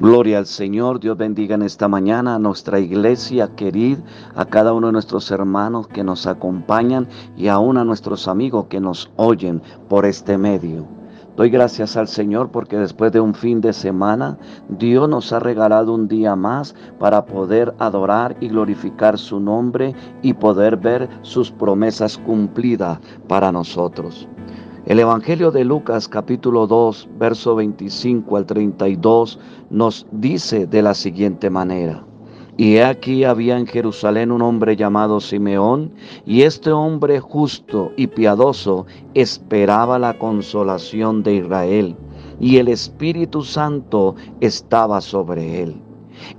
Gloria al Señor, Dios bendiga en esta mañana a nuestra iglesia querida, a cada uno de nuestros hermanos que nos acompañan y aún a nuestros amigos que nos oyen por este medio. Doy gracias al Señor porque después de un fin de semana, Dios nos ha regalado un día más para poder adorar y glorificar su nombre y poder ver sus promesas cumplidas para nosotros. El Evangelio de Lucas capítulo 2, verso 25 al 32 nos dice de la siguiente manera. Y aquí había en Jerusalén un hombre llamado Simeón, y este hombre justo y piadoso esperaba la consolación de Israel, y el Espíritu Santo estaba sobre él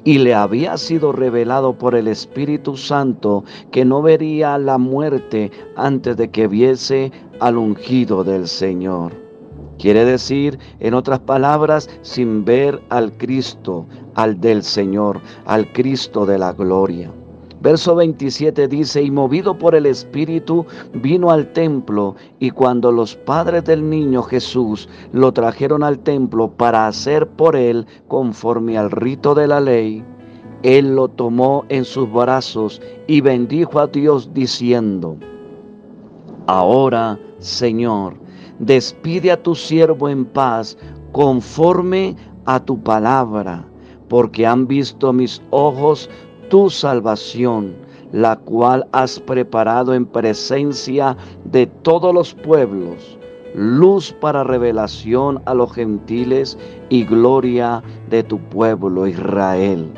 y le había sido revelado por el Espíritu Santo que no vería la muerte antes de que viese al ungido del Señor. Quiere decir, en otras palabras, sin ver al Cristo, al del Señor, al Cristo de la gloria. Verso 27 dice, y movido por el Espíritu, vino al templo, y cuando los padres del niño Jesús lo trajeron al templo para hacer por él conforme al rito de la ley, él lo tomó en sus brazos y bendijo a Dios diciendo, Ahora, Señor, despide a tu siervo en paz conforme a tu palabra, porque han visto mis ojos tu salvación, la cual has preparado en presencia de todos los pueblos, luz para revelación a los gentiles y gloria de tu pueblo Israel.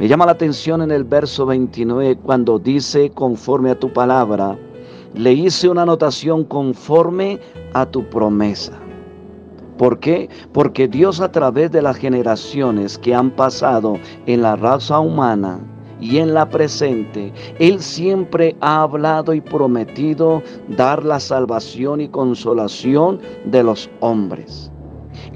Me llama la atención en el verso 29 cuando dice conforme a tu palabra, le hice una anotación conforme a tu promesa. ¿Por qué? Porque Dios a través de las generaciones que han pasado en la raza humana, y en la presente, Él siempre ha hablado y prometido dar la salvación y consolación de los hombres.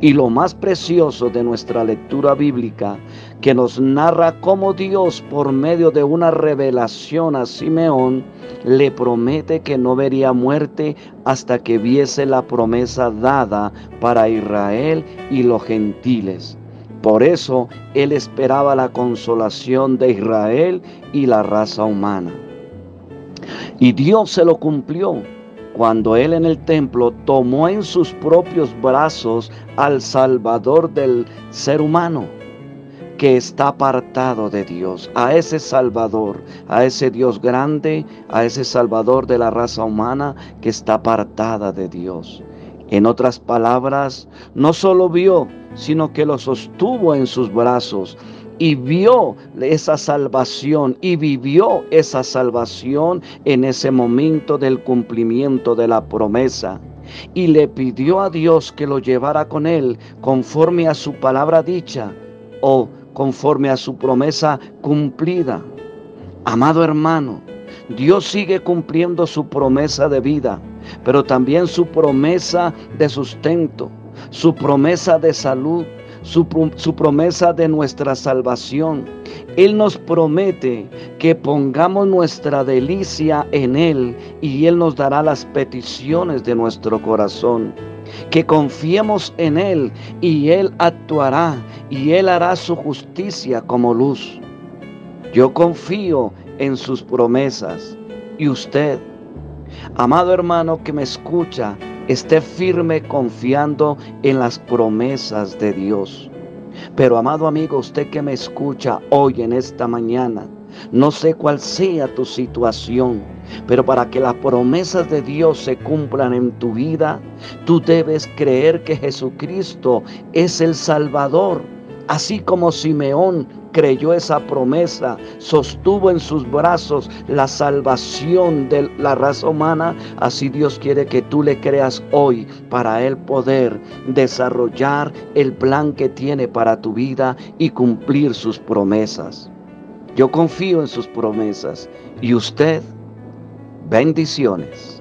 Y lo más precioso de nuestra lectura bíblica, que nos narra cómo Dios, por medio de una revelación a Simeón, le promete que no vería muerte hasta que viese la promesa dada para Israel y los gentiles. Por eso él esperaba la consolación de Israel y la raza humana. Y Dios se lo cumplió cuando él en el templo tomó en sus propios brazos al Salvador del ser humano que está apartado de Dios, a ese Salvador, a ese Dios grande, a ese Salvador de la raza humana que está apartada de Dios. En otras palabras, no solo vio, sino que lo sostuvo en sus brazos y vio esa salvación y vivió esa salvación en ese momento del cumplimiento de la promesa. Y le pidió a Dios que lo llevara con él conforme a su palabra dicha o conforme a su promesa cumplida. Amado hermano, Dios sigue cumpliendo su promesa de vida, pero también su promesa de sustento su promesa de salud, su, promesa de nuestra salvación. Él nos promete que pongamos nuestra delicia en Él y Él nos dará las peticiones de nuestro corazón. Que confiemos en Él y Él actuará y Él hará su justicia como luz. Yo confío en sus promesas. ¿Y usted? Amado hermano que me escucha, esté firme confiando en las promesas de Dios. Pero amado amigo, usted que me escucha hoy en esta mañana, no sé cuál sea tu situación, pero para que las promesas de Dios se cumplan en tu vida, tú debes creer que Jesucristo es el Salvador, así como Simeón creyó esa promesa, sostuvo en sus brazos la salvación de la raza humana, así Dios quiere que tú le creas hoy para Él poder desarrollar el plan que tiene para tu vida y cumplir sus promesas. Yo confío en sus promesas. Y usted, bendiciones.